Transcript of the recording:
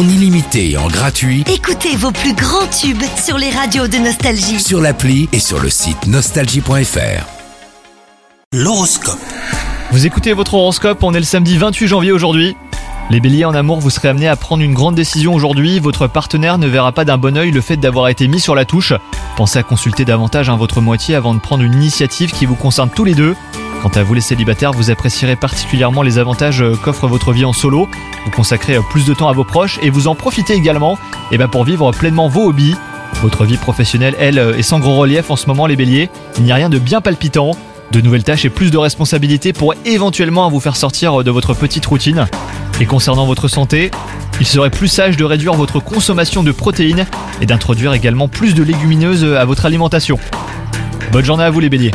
en illimité et en gratuit Écoutez vos plus grands tubes sur les radios de Nostalgie. sur l'appli et sur le site nostalgie.fr. L'horoscope. Vous écoutez votre horoscope, on est le samedi 28 janvier aujourd'hui. Les béliers en amour, vous serez amenés à prendre une grande décision aujourd'hui. Votre partenaire ne verra pas d'un bon oeil le fait d'avoir été mis sur la touche. Pensez à consulter davantage hein, votre moitié avant de prendre une initiative qui vous concerne tous les deux. Quant à vous les célibataires, vous apprécierez particulièrement les avantages euh, qu'offre votre vie en solo. Vous consacrez euh, plus de temps à vos proches et vous en profitez également eh ben, pour vivre pleinement vos hobbies. Votre vie professionnelle, elle, euh, est sans gros relief en ce moment les béliers. Il n'y a rien de bien palpitant. De nouvelles tâches et plus de responsabilités pour éventuellement vous faire sortir de votre petite routine. Et concernant votre santé, il serait plus sage de réduire votre consommation de protéines et d'introduire également plus de légumineuses à votre alimentation. Bonne journée à vous les béliers